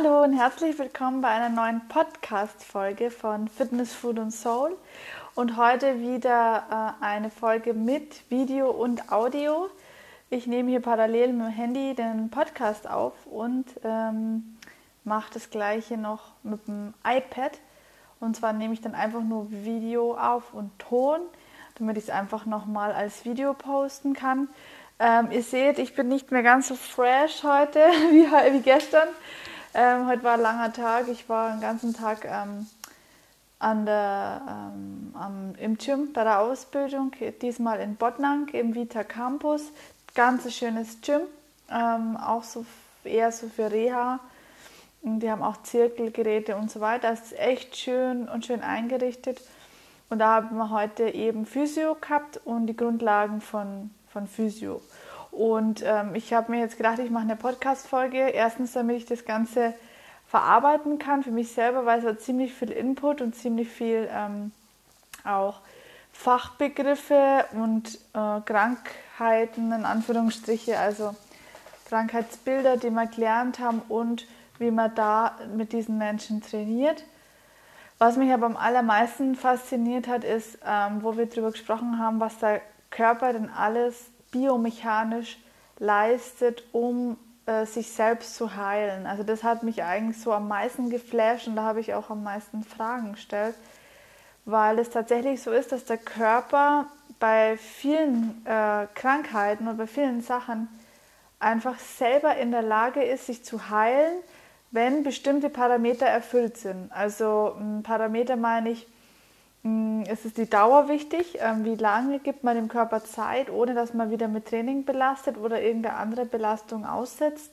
Hallo und herzlich willkommen bei einer neuen Podcast-Folge von Fitness, Food und Soul. Und heute wieder äh, eine Folge mit Video und Audio. Ich nehme hier parallel mit dem Handy den Podcast auf und ähm, mache das gleiche noch mit dem iPad. Und zwar nehme ich dann einfach nur Video auf und Ton, damit ich es einfach nochmal als Video posten kann. Ähm, ihr seht, ich bin nicht mehr ganz so fresh heute wie, wie gestern. Ähm, heute war ein langer Tag. Ich war den ganzen Tag ähm, an der, ähm, am, im Gym bei der Ausbildung, diesmal in Bodnang im Vita Campus. Ganz schönes Gym, ähm, auch so eher so für Reha. Die haben auch Zirkelgeräte und so weiter. Das ist echt schön und schön eingerichtet. Und da haben wir heute eben Physio gehabt und die Grundlagen von, von Physio. Und ähm, ich habe mir jetzt gedacht, ich mache eine Podcast-Folge. Erstens, damit ich das Ganze verarbeiten kann für mich selber, weil es hat ziemlich viel Input und ziemlich viel ähm, auch Fachbegriffe und äh, Krankheiten in Anführungsstriche, also Krankheitsbilder, die wir gelernt haben und wie man da mit diesen Menschen trainiert. Was mich aber am allermeisten fasziniert hat, ist, ähm, wo wir darüber gesprochen haben, was der Körper denn alles biomechanisch leistet, um äh, sich selbst zu heilen. Also das hat mich eigentlich so am meisten geflasht und da habe ich auch am meisten Fragen gestellt, weil es tatsächlich so ist, dass der Körper bei vielen äh, Krankheiten und bei vielen Sachen einfach selber in der Lage ist, sich zu heilen, wenn bestimmte Parameter erfüllt sind. Also Parameter meine ich, es ist die Dauer wichtig. Ähm, wie lange gibt man dem Körper Zeit, ohne dass man wieder mit Training belastet oder irgendeine andere Belastung aussetzt?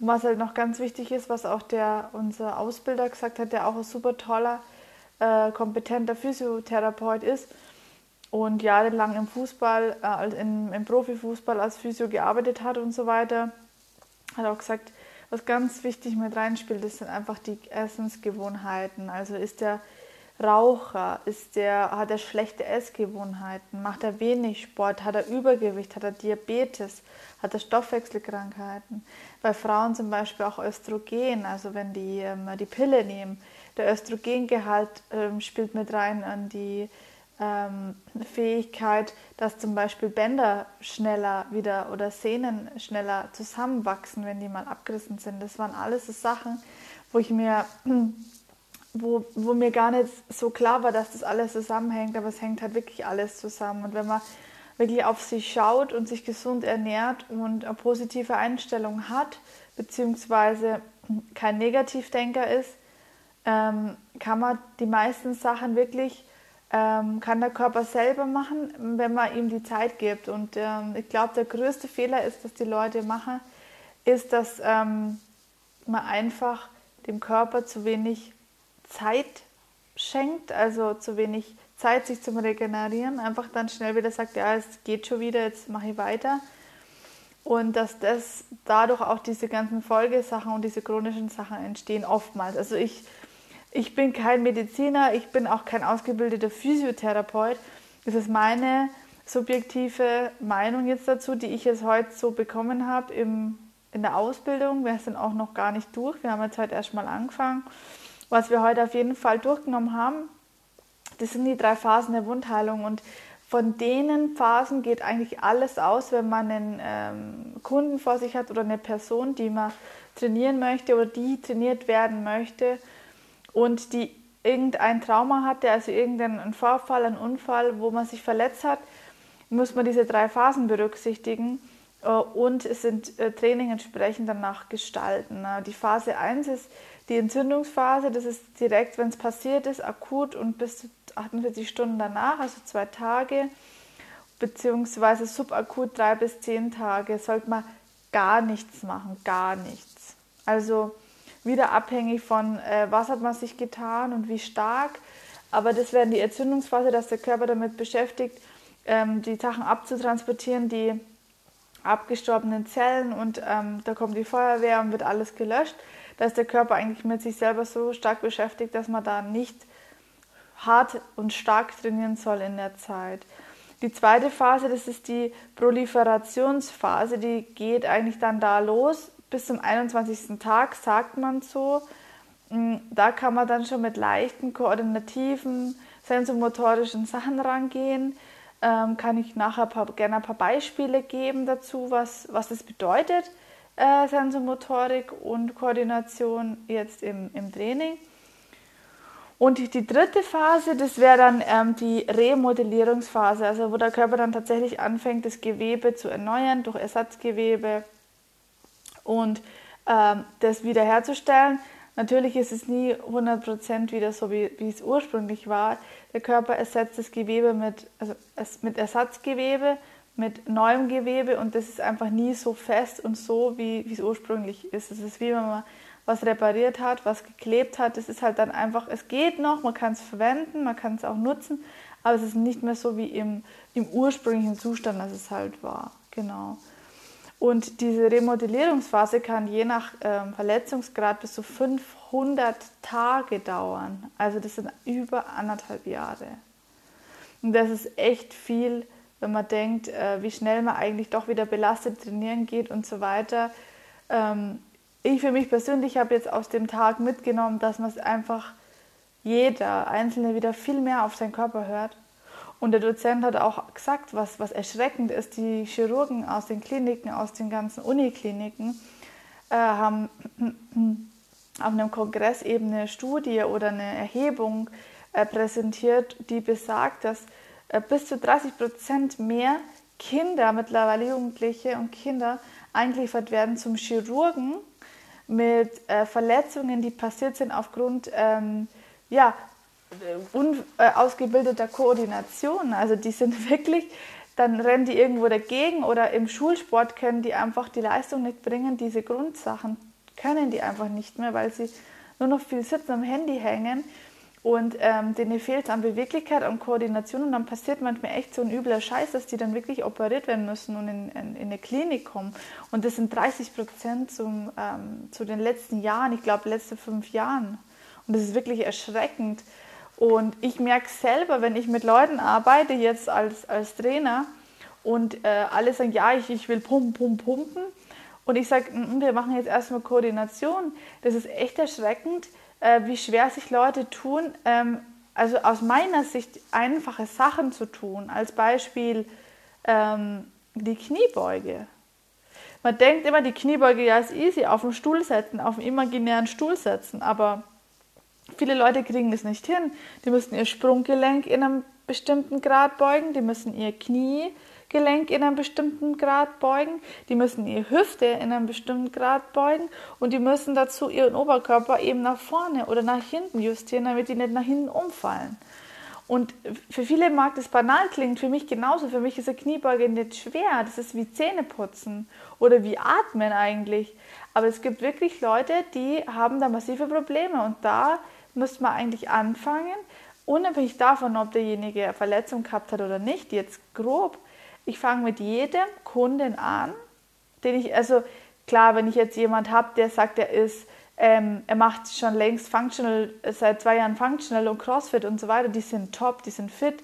Und was halt noch ganz wichtig ist, was auch der, unser Ausbilder gesagt hat, der auch ein super toller, äh, kompetenter Physiotherapeut ist und jahrelang im Fußball, äh, in, im Profifußball als Physio gearbeitet hat und so weiter, hat auch gesagt, was ganz wichtig mit reinspielt, das sind einfach die Essensgewohnheiten. Also ist der Raucher? Ist der, hat er schlechte Essgewohnheiten? Macht er wenig Sport? Hat er Übergewicht? Hat er Diabetes? Hat er Stoffwechselkrankheiten? Bei Frauen zum Beispiel auch Östrogen, also wenn die ähm, die Pille nehmen. Der Östrogengehalt ähm, spielt mit rein an die ähm, Fähigkeit, dass zum Beispiel Bänder schneller wieder oder Sehnen schneller zusammenwachsen, wenn die mal abgerissen sind. Das waren alles so Sachen, wo ich mir wo, wo mir gar nicht so klar war, dass das alles zusammenhängt, aber es hängt halt wirklich alles zusammen. Und wenn man wirklich auf sich schaut und sich gesund ernährt und eine positive Einstellung hat, beziehungsweise kein Negativdenker ist, ähm, kann man die meisten Sachen wirklich, ähm, kann der Körper selber machen, wenn man ihm die Zeit gibt. Und ähm, ich glaube, der größte Fehler ist, dass die Leute machen, ist, dass ähm, man einfach dem Körper zu wenig Zeit schenkt, also zu wenig Zeit, sich zum Regenerieren, einfach dann schnell wieder sagt, ja, es geht schon wieder, jetzt mache ich weiter. Und dass das dadurch auch diese ganzen Folgesachen und diese chronischen Sachen entstehen oftmals. Also ich, ich bin kein Mediziner, ich bin auch kein ausgebildeter Physiotherapeut. Das ist meine subjektive Meinung jetzt dazu, die ich jetzt heute so bekommen habe im, in der Ausbildung. Wir sind auch noch gar nicht durch. Wir haben jetzt heute erst mal angefangen. Was wir heute auf jeden Fall durchgenommen haben, das sind die drei Phasen der Wundheilung und von denen Phasen geht eigentlich alles aus, wenn man einen ähm, Kunden vor sich hat oder eine Person, die man trainieren möchte oder die trainiert werden möchte und die irgendein Trauma hatte, also irgendeinen Vorfall, einen Unfall, wo man sich verletzt hat, muss man diese drei Phasen berücksichtigen äh, und es sind äh, Training entsprechend danach gestalten. Die Phase 1 ist die Entzündungsphase, das ist direkt, wenn es passiert ist, akut und bis zu 48 Stunden danach, also zwei Tage, beziehungsweise subakut drei bis zehn Tage, sollte man gar nichts machen, gar nichts. Also wieder abhängig von, äh, was hat man sich getan und wie stark. Aber das wäre die Entzündungsphase, dass der Körper damit beschäftigt, ähm, die Sachen abzutransportieren, die abgestorbenen Zellen und ähm, da kommt die Feuerwehr und wird alles gelöscht da ist der Körper eigentlich mit sich selber so stark beschäftigt, dass man da nicht hart und stark trainieren soll in der Zeit. Die zweite Phase, das ist die Proliferationsphase, die geht eigentlich dann da los, bis zum 21. Tag, sagt man so. Mm, da kann man dann schon mit leichten, koordinativen, sensomotorischen Sachen rangehen. Ähm, kann ich nachher paar, gerne ein paar Beispiele geben dazu, was, was das bedeutet, äh, Sensomotorik und Koordination jetzt im, im Training. Und die dritte Phase, das wäre dann ähm, die Remodellierungsphase, also wo der Körper dann tatsächlich anfängt, das Gewebe zu erneuern durch Ersatzgewebe und ähm, das wiederherzustellen. Natürlich ist es nie 100% wieder so, wie, wie es ursprünglich war. Der Körper ersetzt das Gewebe mit, also mit Ersatzgewebe, mit neuem Gewebe und das ist einfach nie so fest und so, wie, es ursprünglich ist. Es ist wie wenn man was repariert hat, was geklebt hat. Es ist halt dann einfach, es geht noch, man kann es verwenden, man kann es auch nutzen, aber es ist nicht mehr so wie im, im ursprünglichen Zustand, als es halt war. Genau. Und diese Remodellierungsphase kann je nach ähm, Verletzungsgrad bis zu 500 Tage dauern. Also das sind über anderthalb Jahre. Und das ist echt viel, wenn man denkt, äh, wie schnell man eigentlich doch wieder belastet trainieren geht und so weiter. Ähm, ich für mich persönlich habe jetzt aus dem Tag mitgenommen, dass man es einfach jeder Einzelne wieder viel mehr auf seinen Körper hört. Und der Dozent hat auch gesagt, was, was erschreckend ist, die Chirurgen aus den Kliniken, aus den ganzen Unikliniken, äh, haben auf einem Kongress eben eine Studie oder eine Erhebung äh, präsentiert, die besagt, dass bis zu 30 Prozent mehr Kinder, mittlerweile Jugendliche und Kinder, eingeliefert werden zum Chirurgen, mit äh, Verletzungen, die passiert sind aufgrund ähm, ja, unausgebildeter Koordination. Also die sind wirklich, dann rennen die irgendwo dagegen oder im Schulsport können die einfach die Leistung nicht bringen. Diese Grundsachen können die einfach nicht mehr, weil sie nur noch viel sitzen am Handy hängen und ähm, denen fehlt es an Beweglichkeit und Koordination und dann passiert manchmal echt so ein übler Scheiß, dass die dann wirklich operiert werden müssen und in, in, in eine Klinik kommen. Und das sind 30 Prozent zum, ähm, zu den letzten Jahren, ich glaube letzte fünf Jahren. Und das ist wirklich erschreckend. Und ich merke selber, wenn ich mit Leuten arbeite, jetzt als, als Trainer, und äh, alle sagen, ja, ich, ich will pumpen, pumpen, pumpen. Und ich sage, mm, wir machen jetzt erstmal Koordination. Das ist echt erschreckend, äh, wie schwer sich Leute tun, ähm, also aus meiner Sicht einfache Sachen zu tun. Als Beispiel ähm, die Kniebeuge. Man denkt immer, die Kniebeuge ja ist easy, auf den Stuhl setzen, auf einen imaginären Stuhl setzen, aber viele Leute kriegen das nicht hin. Die müssen ihr Sprunggelenk in einem bestimmten Grad beugen, die müssen ihr Knie Gelenk in einem bestimmten Grad beugen, die müssen ihre Hüfte in einem bestimmten Grad beugen und die müssen dazu ihren Oberkörper eben nach vorne oder nach hinten justieren, damit die nicht nach hinten umfallen. Und für viele mag das banal klingen, für mich genauso. Für mich ist eine Kniebeuge nicht schwer. Das ist wie Zähneputzen oder wie Atmen eigentlich. Aber es gibt wirklich Leute, die haben da massive Probleme. Und da müsste man eigentlich anfangen, unabhängig davon, ob derjenige eine Verletzung gehabt hat oder nicht, jetzt grob ich fange mit jedem Kunden an, den ich, also klar, wenn ich jetzt jemand habe, der sagt, er ist, ähm, er macht schon längst Functional, seit zwei Jahren Functional und Crossfit und so weiter, die sind top, die sind fit.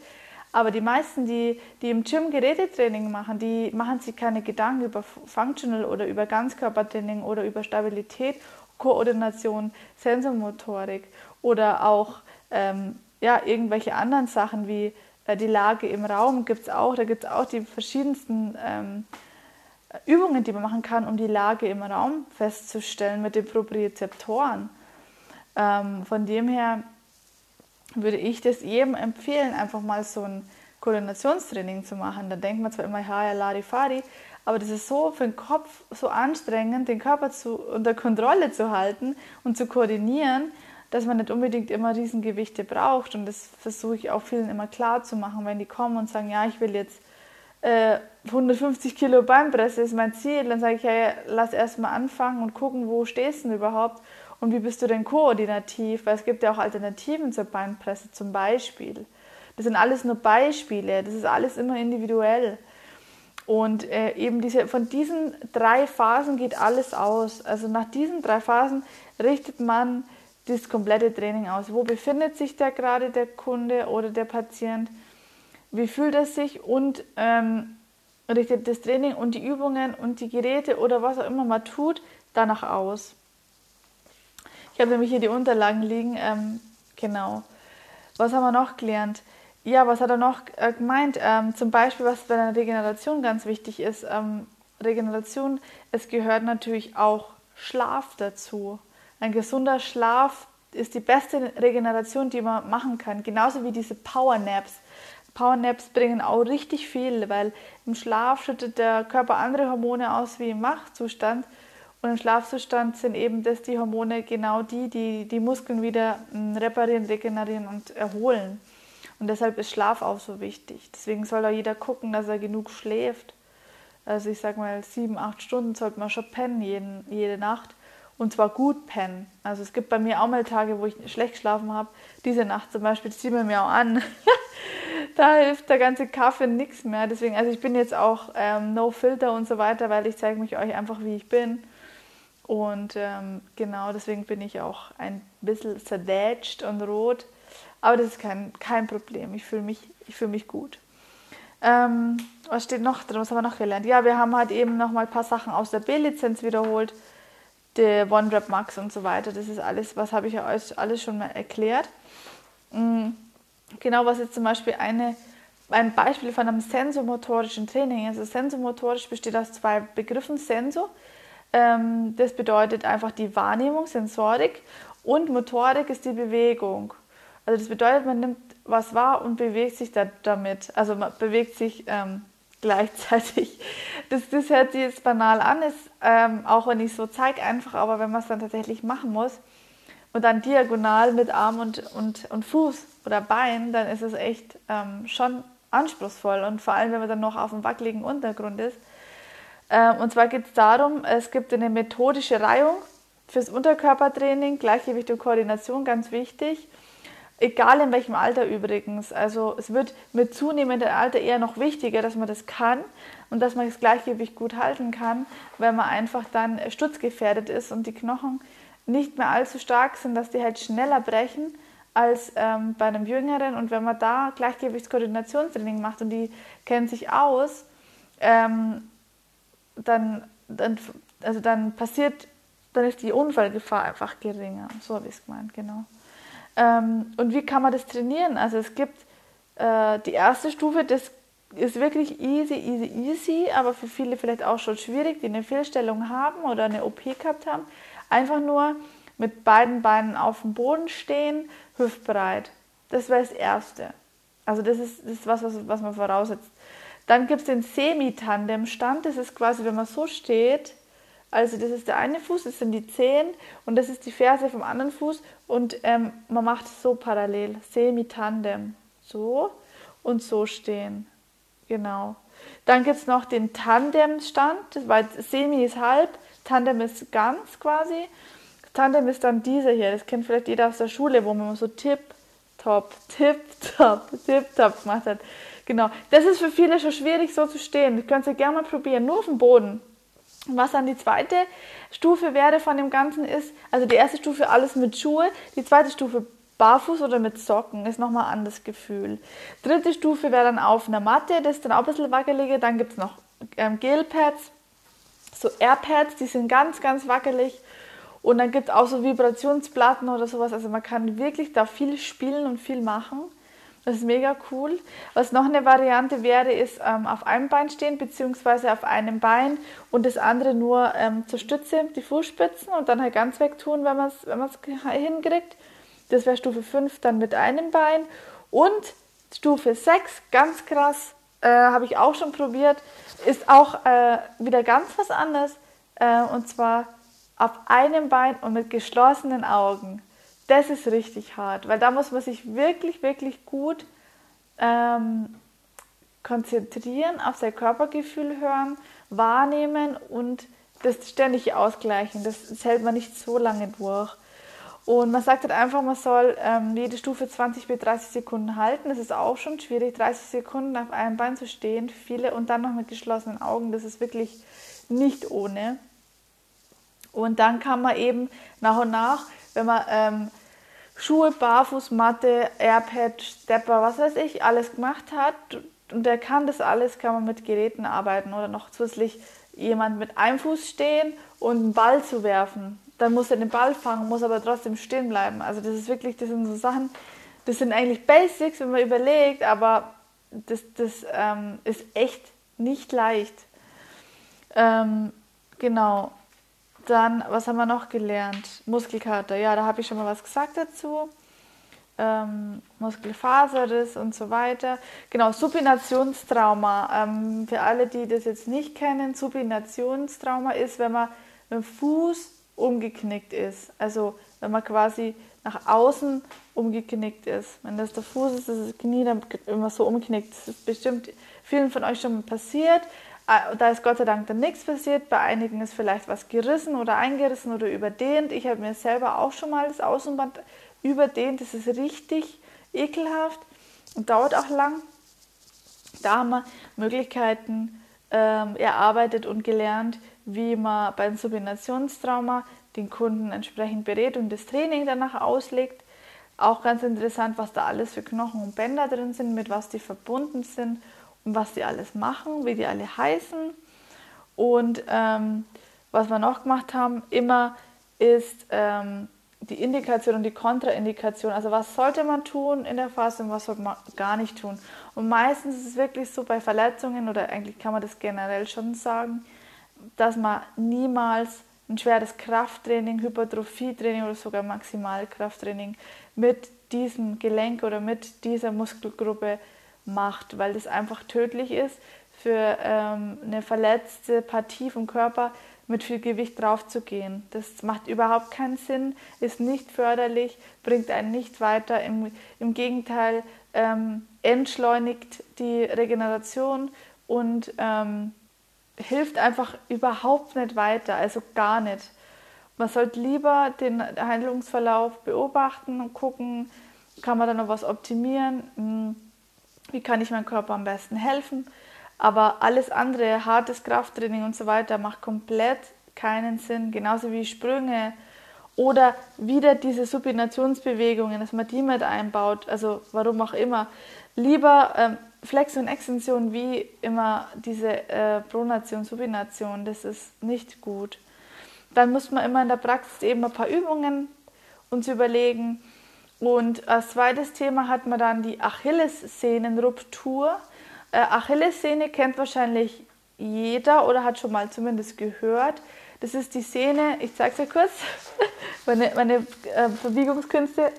Aber die meisten, die, die im Gym Gerätetraining machen, die machen sich keine Gedanken über Functional oder über Ganzkörpertraining oder über Stabilität, Koordination, Sensormotorik oder auch ähm, ja, irgendwelche anderen Sachen wie äh, die Lage im Raum gibt es auch. Da gibt es auch die verschiedensten ähm, Übungen, die man machen kann, um die Lage im Raum festzustellen mit den Propriozeptoren. Ähm, von dem her würde ich das jedem empfehlen, einfach mal so ein Koordinationstraining zu machen. Da denkt man zwar immer, ja, ja, Larifari, aber das ist so für den Kopf so anstrengend, den Körper zu, unter Kontrolle zu halten und zu koordinieren, dass man nicht unbedingt immer Riesengewichte braucht. Und das versuche ich auch vielen immer klar zu machen, wenn die kommen und sagen, ja, ich will jetzt äh, 150 Kilo Beinpresse ist mein Ziel. Dann sage ich, ja, lass erst mal anfangen und gucken, wo stehst du denn überhaupt und wie bist du denn koordinativ? Weil es gibt ja auch Alternativen zur Beinpresse zum Beispiel. Das sind alles nur Beispiele, das ist alles immer individuell. Und äh, eben diese, von diesen drei Phasen geht alles aus. Also nach diesen drei Phasen richtet man das komplette Training aus. Wo befindet sich da gerade der Kunde oder der Patient? Wie fühlt er sich? Und ähm, richtet das Training und die Übungen und die Geräte oder was auch immer man tut, danach aus. Ich habe nämlich hier die Unterlagen liegen. Ähm, genau. Was haben wir noch gelernt? Ja, was hat er noch äh, gemeint? Ähm, zum Beispiel, was bei der Regeneration ganz wichtig ist. Ähm, Regeneration, es gehört natürlich auch Schlaf dazu. Ein gesunder Schlaf ist die beste Regeneration, die man machen kann. Genauso wie diese Power Naps. Power Naps bringen auch richtig viel, weil im Schlaf schüttet der Körper andere Hormone aus wie im Wachzustand. Und im Schlafzustand sind eben das die Hormone genau die, die die Muskeln wieder hm, reparieren, regenerieren und erholen. Und deshalb ist Schlaf auch so wichtig. Deswegen soll auch jeder gucken, dass er genug schläft. Also ich sage mal, sieben, acht Stunden sollte man schon pennen jeden, jede Nacht. Und zwar gut pennen. Also es gibt bei mir auch mal Tage, wo ich schlecht geschlafen habe. Diese Nacht zum Beispiel, das sieht man mir auch an. da hilft der ganze Kaffee nichts mehr. Deswegen, also ich bin jetzt auch ähm, No Filter und so weiter, weil ich zeige mich euch einfach, wie ich bin. Und ähm, genau deswegen bin ich auch ein bisschen zerdätscht und rot. Aber das ist kein, kein Problem. Ich fühle mich, fühl mich gut. Ähm, was steht noch drin? Was haben wir noch gelernt? Ja, wir haben halt eben noch mal ein paar Sachen aus der B-Lizenz wiederholt. Der OneDrop Max und so weiter. Das ist alles, was habe ich ja euch alles schon mal erklärt. Mhm. Genau, was jetzt zum Beispiel eine, ein Beispiel von einem sensomotorischen Training ist. Also sensomotorisch besteht aus zwei Begriffen. Sensor ähm, das bedeutet einfach die Wahrnehmung, Sensorik und Motorik ist die Bewegung. Also das bedeutet, man nimmt was wahr und bewegt sich da, damit. Also man bewegt sich ähm, gleichzeitig. Das, das hört sich jetzt banal an, ist, ähm, auch wenn ich es so zeige, einfach, aber wenn man es dann tatsächlich machen muss und dann diagonal mit Arm und, und, und Fuß oder Bein, dann ist es echt ähm, schon anspruchsvoll und vor allem, wenn man dann noch auf einem wackeligen Untergrund ist. Ähm, und zwar geht es darum, es gibt eine methodische Reihung fürs Unterkörpertraining, Gleichgewicht und Koordination, ganz wichtig. Egal in welchem Alter übrigens. Also es wird mit zunehmendem Alter eher noch wichtiger, dass man das kann und dass man das Gleichgewicht gut halten kann, weil man einfach dann sturzgefährdet ist und die Knochen nicht mehr allzu stark sind, dass die halt schneller brechen als ähm, bei einem Jüngeren. Und wenn man da Gleichgewichtskoordinationstraining macht und die kennen sich aus, ähm, dann, dann, also dann passiert, dann ist die Unfallgefahr einfach geringer. So habe ich es gemeint, genau. Ähm, und wie kann man das trainieren? Also es gibt äh, die erste Stufe, das ist wirklich easy, easy, easy, aber für viele vielleicht auch schon schwierig, die eine Fehlstellung haben oder eine OP gehabt haben. Einfach nur mit beiden Beinen auf dem Boden stehen, hüftbreit. Das wäre das Erste. Also das ist, das ist was, was, was man voraussetzt. Dann gibt es den Semi-Tandem-Stand. Das ist quasi, wenn man so steht. Also das ist der eine Fuß, das sind die Zehen und das ist die Ferse vom anderen Fuß. Und ähm, man macht es so parallel. Semi-Tandem. So und so stehen. Genau. Dann gibt es noch den Tandem-Stand, weil Semi ist halb, Tandem ist ganz quasi. Tandem ist dann dieser hier, das kennt vielleicht jeder aus der Schule, wo man so tipp, top, tipp, top, tipp, top gemacht hat. Genau. Das ist für viele schon schwierig, so zu stehen. Das könnt ihr gerne mal probieren, nur auf dem Boden. Was dann die zweite Stufe wäre von dem Ganzen ist, also die erste Stufe alles mit Schuhe, die zweite Stufe barfuß oder mit Socken, ist nochmal ein anderes Gefühl. Dritte Stufe wäre dann auf einer Matte, das ist dann auch ein bisschen wackeliger. Dann gibt es noch ähm, Gelpads, so Airpads, die sind ganz, ganz wackelig. Und dann gibt es auch so Vibrationsplatten oder sowas. Also man kann wirklich da viel spielen und viel machen. Das ist mega cool. Was noch eine Variante wäre, ist ähm, auf einem Bein stehen, beziehungsweise auf einem Bein und das andere nur ähm, zur Stütze, die Fußspitzen und dann halt ganz weg tun, wenn man es wenn hinkriegt. Das wäre Stufe 5 dann mit einem Bein. Und Stufe 6, ganz krass, äh, habe ich auch schon probiert, ist auch äh, wieder ganz was anderes. Äh, und zwar auf einem Bein und mit geschlossenen Augen das ist richtig hart, weil da muss man sich wirklich, wirklich gut ähm, konzentrieren, auf sein Körpergefühl hören, wahrnehmen und das ständig ausgleichen. Das, das hält man nicht so lange durch. Und man sagt halt einfach, man soll ähm, jede Stufe 20 bis 30 Sekunden halten. Das ist auch schon schwierig, 30 Sekunden auf einem Bein zu stehen. Viele und dann noch mit geschlossenen Augen. Das ist wirklich nicht ohne. Und dann kann man eben nach und nach wenn man ähm, Schuhe, Barfußmatte, Airpad, Stepper, was weiß ich, alles gemacht hat. Und der kann das alles, kann man mit Geräten arbeiten oder noch zusätzlich jemand mit einem Fuß stehen und einen Ball zu werfen. Dann muss er den Ball fangen, muss aber trotzdem stehen bleiben. Also das ist wirklich, das sind so Sachen, das sind eigentlich Basics, wenn man überlegt, aber das, das ähm, ist echt nicht leicht. Ähm, genau. Dann, was haben wir noch gelernt? Muskelkater. Ja, da habe ich schon mal was gesagt dazu. Ähm, Muskelfaserriss und so weiter. Genau, Supinationstrauma. Ähm, für alle, die das jetzt nicht kennen, Supinationstrauma ist, wenn man mit dem Fuß umgeknickt ist. Also wenn man quasi nach außen umgeknickt ist. Wenn das der Fuß ist, ist das Knie dann immer so umknickt. Das ist bestimmt vielen von euch schon mal passiert. Ah, da ist Gott sei Dank dann nichts passiert. Bei einigen ist vielleicht was gerissen oder eingerissen oder überdehnt. Ich habe mir selber auch schon mal das Außenband überdehnt. Das ist richtig ekelhaft und dauert auch lang. Da haben wir Möglichkeiten ähm, erarbeitet und gelernt, wie man beim Subinationstrauma den Kunden entsprechend berät und das Training danach auslegt. Auch ganz interessant, was da alles für Knochen und Bänder drin sind, mit was die verbunden sind was die alles machen, wie die alle heißen. Und ähm, was wir noch gemacht haben, immer ist ähm, die Indikation und die Kontraindikation. Also was sollte man tun in der Phase und was sollte man gar nicht tun. Und meistens ist es wirklich so bei Verletzungen oder eigentlich kann man das generell schon sagen, dass man niemals ein schweres Krafttraining, Hypertrophietraining oder sogar Maximalkrafttraining mit diesem Gelenk oder mit dieser Muskelgruppe macht, weil das einfach tödlich ist für ähm, eine verletzte Partie vom Körper mit viel Gewicht draufzugehen. Das macht überhaupt keinen Sinn, ist nicht förderlich, bringt einen nicht weiter. Im, im Gegenteil, ähm, entschleunigt die Regeneration und ähm, hilft einfach überhaupt nicht weiter, also gar nicht. Man sollte lieber den Handlungsverlauf beobachten und gucken, kann man da noch was optimieren, hm, wie kann ich meinem Körper am besten helfen. Aber alles andere, hartes Krafttraining und so weiter, macht komplett keinen Sinn. Genauso wie Sprünge oder wieder diese Supinationsbewegungen, dass man die mit einbaut. Also warum auch immer. Lieber ähm, Flexion und Extension wie immer diese äh, Pronation, Supination, das ist nicht gut. Dann muss man immer in der Praxis eben ein paar Übungen uns überlegen. Und als zweites Thema hat man dann die Achillessehnenruptur. Äh, Achillessehne kennt wahrscheinlich jeder oder hat schon mal zumindest gehört. Das ist die Sehne, ich zeige es ja kurz, meine, meine äh, Verbiegungskünste.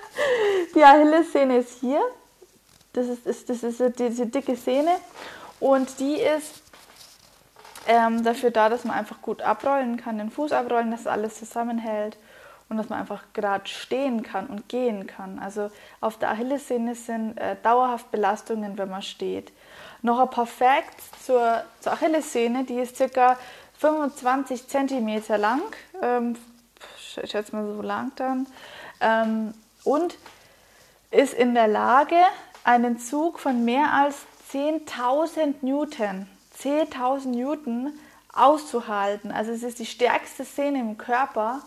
die Achillessehne ist hier das ist, ist, das ist diese dicke Sehne und die ist ähm, dafür da, dass man einfach gut abrollen kann, den Fuß abrollen, dass alles zusammenhält und dass man einfach gerade stehen kann und gehen kann. Also auf der Achillessehne sind äh, dauerhaft Belastungen, wenn man steht. Noch ein paar Facts zur, zur Achillessehne, die ist ca. 25 cm lang, ähm, ich schätze mal so lang dann, ähm, und ist in der Lage, einen Zug von mehr als 10.000 Newton, 10.000 Newton auszuhalten. Also es ist die stärkste Szene im Körper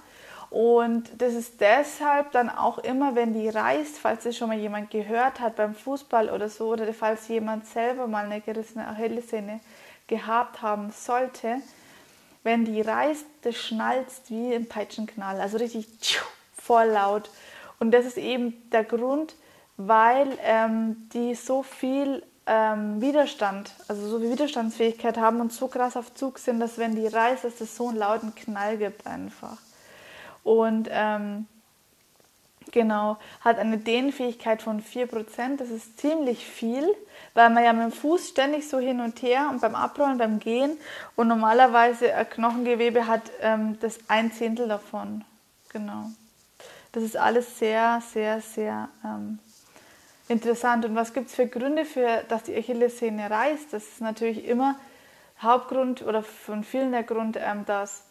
und das ist deshalb dann auch immer, wenn die reißt, falls es schon mal jemand gehört hat beim Fußball oder so, oder falls jemand selber mal eine gerissene Achillessehne gehabt haben sollte, wenn die reißt, das schnalzt wie ein Peitschenknall, also richtig voll laut. Und das ist eben der Grund, weil ähm, die so viel ähm, Widerstand, also so viel Widerstandsfähigkeit haben und so krass auf Zug sind, dass wenn die reißt, dass es so einen lauten Knall gibt einfach. Und ähm, genau, hat eine Dehnfähigkeit von 4%, das ist ziemlich viel, weil man ja mit dem Fuß ständig so hin und her und beim Abrollen, beim Gehen und normalerweise ein Knochengewebe hat ähm, das ein Zehntel davon. Genau. Das ist alles sehr, sehr, sehr ähm, Interessant. Und was gibt es für Gründe, für, dass die Achillessehne reißt? Das ist natürlich immer Hauptgrund oder von vielen der Grund, ähm, dass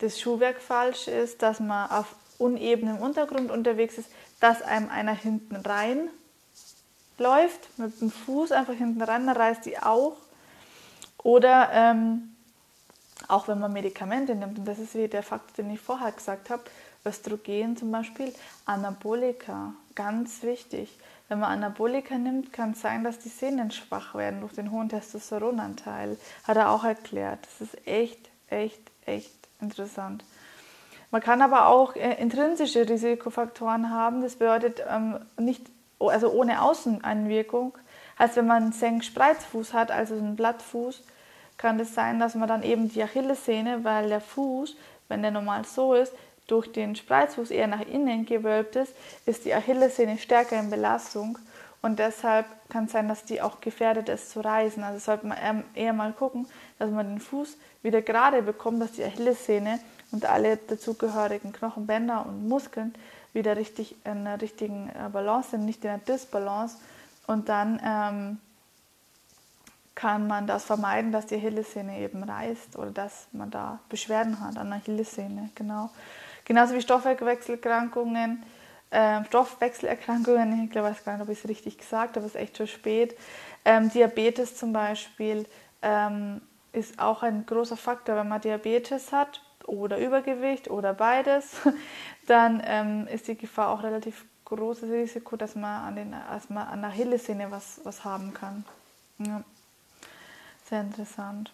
das Schuhwerk falsch ist, dass man auf unebenem Untergrund unterwegs ist, dass einem einer hinten rein läuft, mit dem Fuß einfach hinten rein, dann reißt die auch. Oder ähm, auch wenn man Medikamente nimmt, und das ist wie der Fakt, den ich vorher gesagt habe, Östrogen zum Beispiel, Anabolika, ganz wichtig. Wenn man Anabolika nimmt, kann es sein, dass die Sehnen schwach werden durch den hohen Testosteronanteil. Hat er auch erklärt. Das ist echt, echt, echt interessant. Man kann aber auch äh, intrinsische Risikofaktoren haben. Das bedeutet ähm, nicht, also ohne Außeneinwirkung. Heißt, wenn man einen Senk-Spreizfuß hat, also einen Blattfuß, kann es das sein, dass man dann eben die Achillessehne, weil der Fuß, wenn der normal so ist, durch den Spreizfuß eher nach innen gewölbt ist, ist die Achillessehne stärker in Belastung und deshalb kann es sein, dass die auch gefährdet ist zu reißen. Also sollte man eher mal gucken, dass man den Fuß wieder gerade bekommt, dass die Achillessehne und alle dazugehörigen Knochenbänder und Muskeln wieder richtig in der richtigen äh, Balance sind, nicht in der Disbalance. Und dann ähm, kann man das vermeiden, dass die Achillessehne eben reißt oder dass man da Beschwerden hat an der Achillessehne. Genau. Genauso wie Stoffwechselerkrankungen, äh, Stoffwechselerkrankungen, ich glaube, ich weiß gar nicht, ob ich es richtig gesagt habe, es ist echt schon spät. Ähm, Diabetes zum Beispiel ähm, ist auch ein großer Faktor, wenn man Diabetes hat oder Übergewicht oder beides, dann ähm, ist die Gefahr auch relativ großes Risiko, dass man an, den, dass man an der Achillessehne was, was haben kann. Ja. Sehr interessant.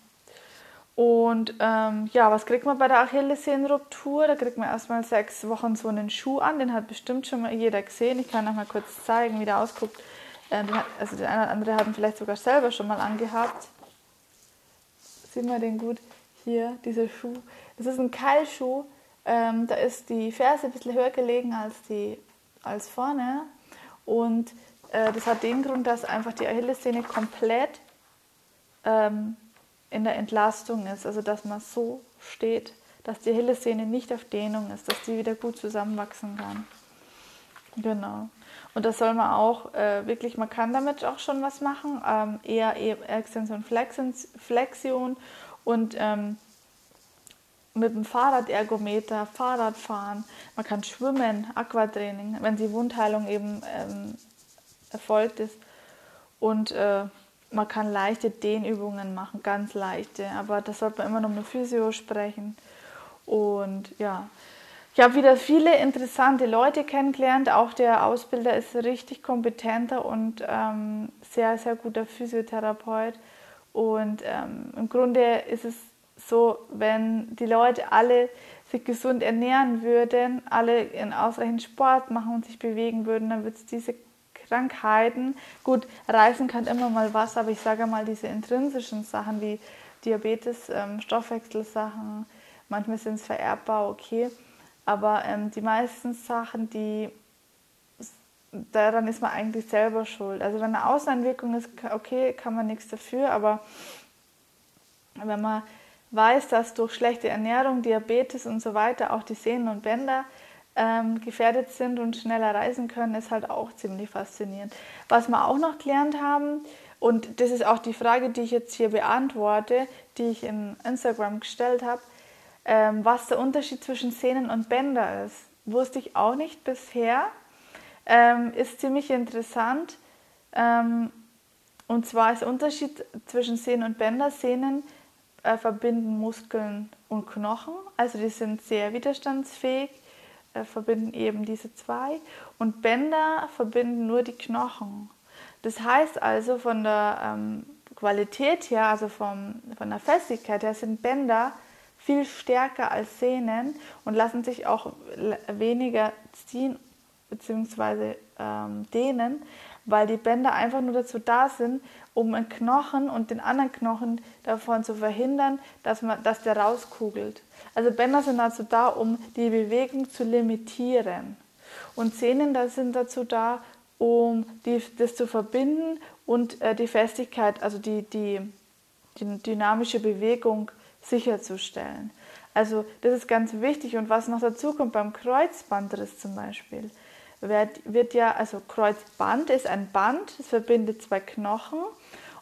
Und ähm, ja, was kriegt man bei der Achillessehnenruptur? Da kriegt man erstmal sechs Wochen so einen Schuh an. Den hat bestimmt schon mal jeder gesehen. Ich kann noch mal kurz zeigen, wie der ausguckt. Äh, hat, also der eine oder andere hat ihn vielleicht sogar selber schon mal angehabt. Sieht man den gut? Hier, dieser Schuh. Das ist ein Keilschuh. Ähm, da ist die Ferse ein bisschen höher gelegen als, die, als vorne. Und äh, das hat den Grund, dass einfach die Achillessehne komplett ähm, in der Entlastung ist. Also dass man so steht, dass die Achillessehne nicht auf Dehnung ist, dass die wieder gut zusammenwachsen kann. Genau. Und das soll man auch äh, wirklich, man kann damit auch schon was machen, ähm, eher, eher Extension Flexion und ähm, mit dem Fahrradergometer, Fahrradfahren, man kann schwimmen, Aquatraining, wenn die Wundheilung eben ähm, erfolgt ist. Und äh, man kann leichte Dehnübungen machen, ganz leichte, aber das sollte man immer noch mit Physio sprechen. Und ja, ich habe wieder viele interessante Leute kennengelernt. Auch der Ausbilder ist richtig kompetenter und ähm, sehr, sehr guter Physiotherapeut. Und ähm, im Grunde ist es so, wenn die Leute alle sich gesund ernähren würden, alle in ausreichend Sport machen und sich bewegen würden, dann wird es diese Krankheiten, gut, Reisen kann immer mal was, aber ich sage mal diese intrinsischen Sachen wie Diabetes, ähm, Stoffwechselsachen, manchmal sind es vererbbar, okay, aber ähm, die meisten Sachen, die daran ist man eigentlich selber schuld. Also wenn eine Außenwirkung ist, okay, kann man nichts dafür, aber wenn man weiß, dass durch schlechte Ernährung, Diabetes und so weiter auch die Sehnen und Bänder ähm, gefährdet sind und schneller reisen können, ist halt auch ziemlich faszinierend. Was wir auch noch gelernt haben, und das ist auch die Frage, die ich jetzt hier beantworte, die ich in Instagram gestellt habe, ähm, was der Unterschied zwischen Sehnen und Bänder ist. Wusste ich auch nicht bisher. Ähm, ist ziemlich interessant. Ähm, und zwar ist der Unterschied zwischen Sehnen und Bänder. Sehnen äh, verbinden Muskeln und Knochen, also die sind sehr widerstandsfähig, äh, verbinden eben diese zwei. Und Bänder verbinden nur die Knochen. Das heißt also von der ähm, Qualität her, also vom, von der Festigkeit her, sind Bänder viel stärker als Sehnen und lassen sich auch weniger ziehen bzw. Ähm, dehnen, weil die Bänder einfach nur dazu da sind, um einen Knochen und den anderen Knochen davon zu verhindern, dass, man, dass der rauskugelt. Also Bänder sind dazu da, um die Bewegung zu limitieren. Und Sehnen das sind dazu da, um die, das zu verbinden und äh, die Festigkeit, also die, die, die dynamische Bewegung sicherzustellen. Also das ist ganz wichtig. Und was noch dazu kommt beim Kreuzbandriss zum Beispiel, wird, wird ja, also Kreuzband ist ein Band, es verbindet zwei Knochen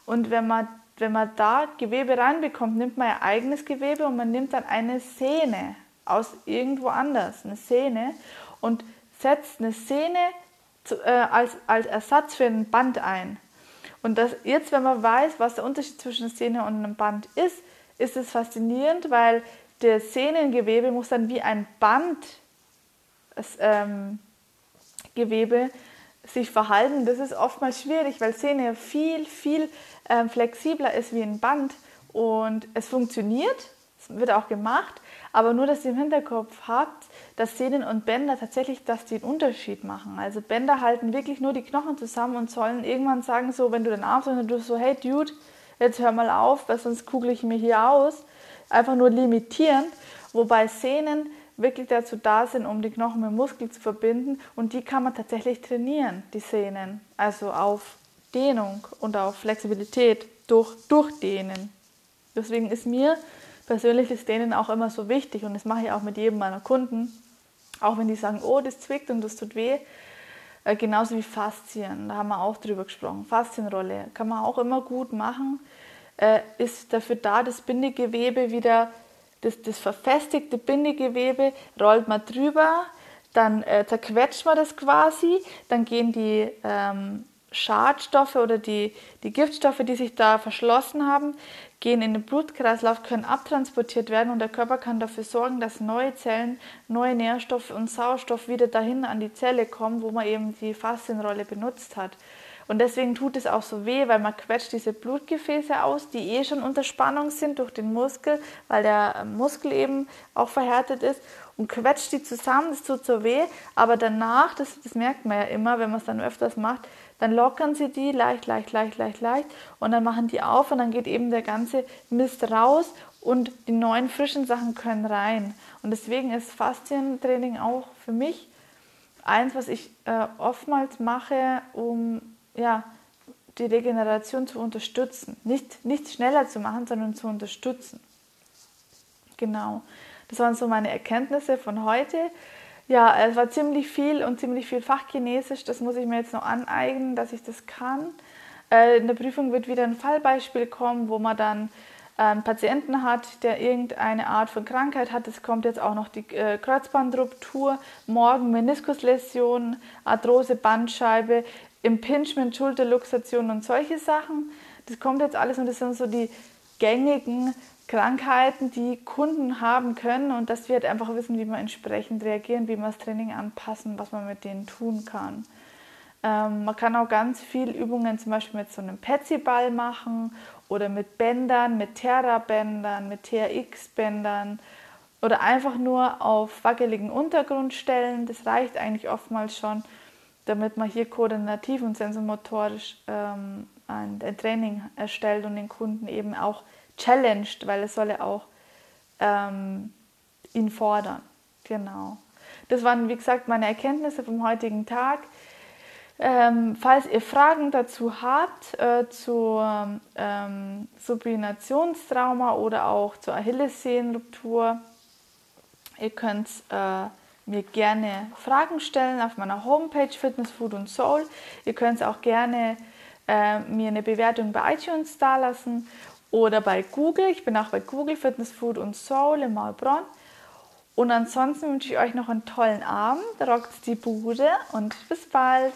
und wenn man, wenn man da Gewebe reinbekommt, nimmt man ja eigenes Gewebe und man nimmt dann eine Sehne aus irgendwo anders, eine Sehne und setzt eine Sehne zu, äh, als, als Ersatz für ein Band ein. Und das, jetzt, wenn man weiß, was der Unterschied zwischen Sehne und einem Band ist, ist es faszinierend, weil das Sehnengewebe muss dann wie ein Band ähm, Gewebe sich verhalten. Das ist oftmals schwierig, weil Sehne viel, viel ähm, flexibler ist wie ein Band und es funktioniert, es wird auch gemacht, aber nur, dass ihr im Hinterkopf habt, dass Sehnen und Bänder tatsächlich das den Unterschied machen. Also Bänder halten wirklich nur die Knochen zusammen und sollen irgendwann sagen, so wenn du den Arm und du so, hey Dude, jetzt hör mal auf, weil sonst kugel ich mir hier aus. Einfach nur limitierend, wobei Sehnen wirklich dazu da sind, um die Knochen mit Muskeln zu verbinden und die kann man tatsächlich trainieren, die Sehnen. Also auf Dehnung und auf Flexibilität durch Durchdehnen. Deswegen ist mir persönlich das Dehnen auch immer so wichtig und das mache ich auch mit jedem meiner Kunden. Auch wenn die sagen, oh, das zwickt und das tut weh. Äh, genauso wie Faszien, da haben wir auch drüber gesprochen. Faszienrolle kann man auch immer gut machen. Äh, ist dafür da, das Bindegewebe wieder, das, das verfestigte Bindegewebe rollt man drüber, dann äh, zerquetscht man das quasi, dann gehen die ähm, Schadstoffe oder die, die Giftstoffe, die sich da verschlossen haben, gehen in den Blutkreislauf, können abtransportiert werden und der Körper kann dafür sorgen, dass neue Zellen, neue Nährstoffe und Sauerstoff wieder dahin an die Zelle kommen, wo man eben die Faszienrolle benutzt hat. Und deswegen tut es auch so weh, weil man quetscht diese Blutgefäße aus, die eh schon unter Spannung sind durch den Muskel, weil der Muskel eben auch verhärtet ist und quetscht die zusammen, das tut so weh, aber danach, das, das merkt man ja immer, wenn man es dann öfters macht, dann lockern sie die leicht, leicht, leicht, leicht, leicht und dann machen die auf und dann geht eben der ganze Mist raus und die neuen frischen Sachen können rein. Und deswegen ist Faszientraining auch für mich eins, was ich äh, oftmals mache, um ja, die Regeneration zu unterstützen. Nicht, nicht schneller zu machen, sondern zu unterstützen. Genau. Das waren so meine Erkenntnisse von heute. Ja, es war ziemlich viel und ziemlich viel Fachchinesisch. Das muss ich mir jetzt noch aneignen, dass ich das kann. Äh, in der Prüfung wird wieder ein Fallbeispiel kommen, wo man dann einen Patienten hat, der irgendeine Art von Krankheit hat. Es kommt jetzt auch noch die äh, Kreuzbandruptur, morgen Meniskusläsion, Arthrose, Bandscheibe, Impingement, Schulterluxation und solche Sachen. Das kommt jetzt alles und das sind so die gängigen Krankheiten, die Kunden haben können und dass wir halt einfach wissen, wie wir entsprechend reagieren, wie wir das Training anpassen, was man mit denen tun kann. Ähm, man kann auch ganz viel Übungen zum Beispiel mit so einem Petsy-Ball machen oder mit Bändern, mit Terra-Bändern, mit TRX-Bändern oder einfach nur auf wackeligen Untergrund stellen. Das reicht eigentlich oftmals schon, damit man hier koordinativ und sensomotorisch ähm, ein, ein Training erstellt und den Kunden eben auch challenged, weil es soll ja auch ähm, ihn fordern. Genau. Das waren, wie gesagt, meine Erkenntnisse vom heutigen Tag. Ähm, falls ihr Fragen dazu habt, äh, zur ähm, Supinationstrauma oder auch zur Achillessehnenruptur, ihr könnt äh, mir gerne Fragen stellen auf meiner Homepage Fitness, Food und Soul. Ihr könnt auch gerne äh, mir eine Bewertung bei iTunes dalassen oder bei Google. Ich bin auch bei Google Fitness, Food und Soul in Maulbronn. Und ansonsten wünsche ich euch noch einen tollen Abend, rockt die Bude und bis bald.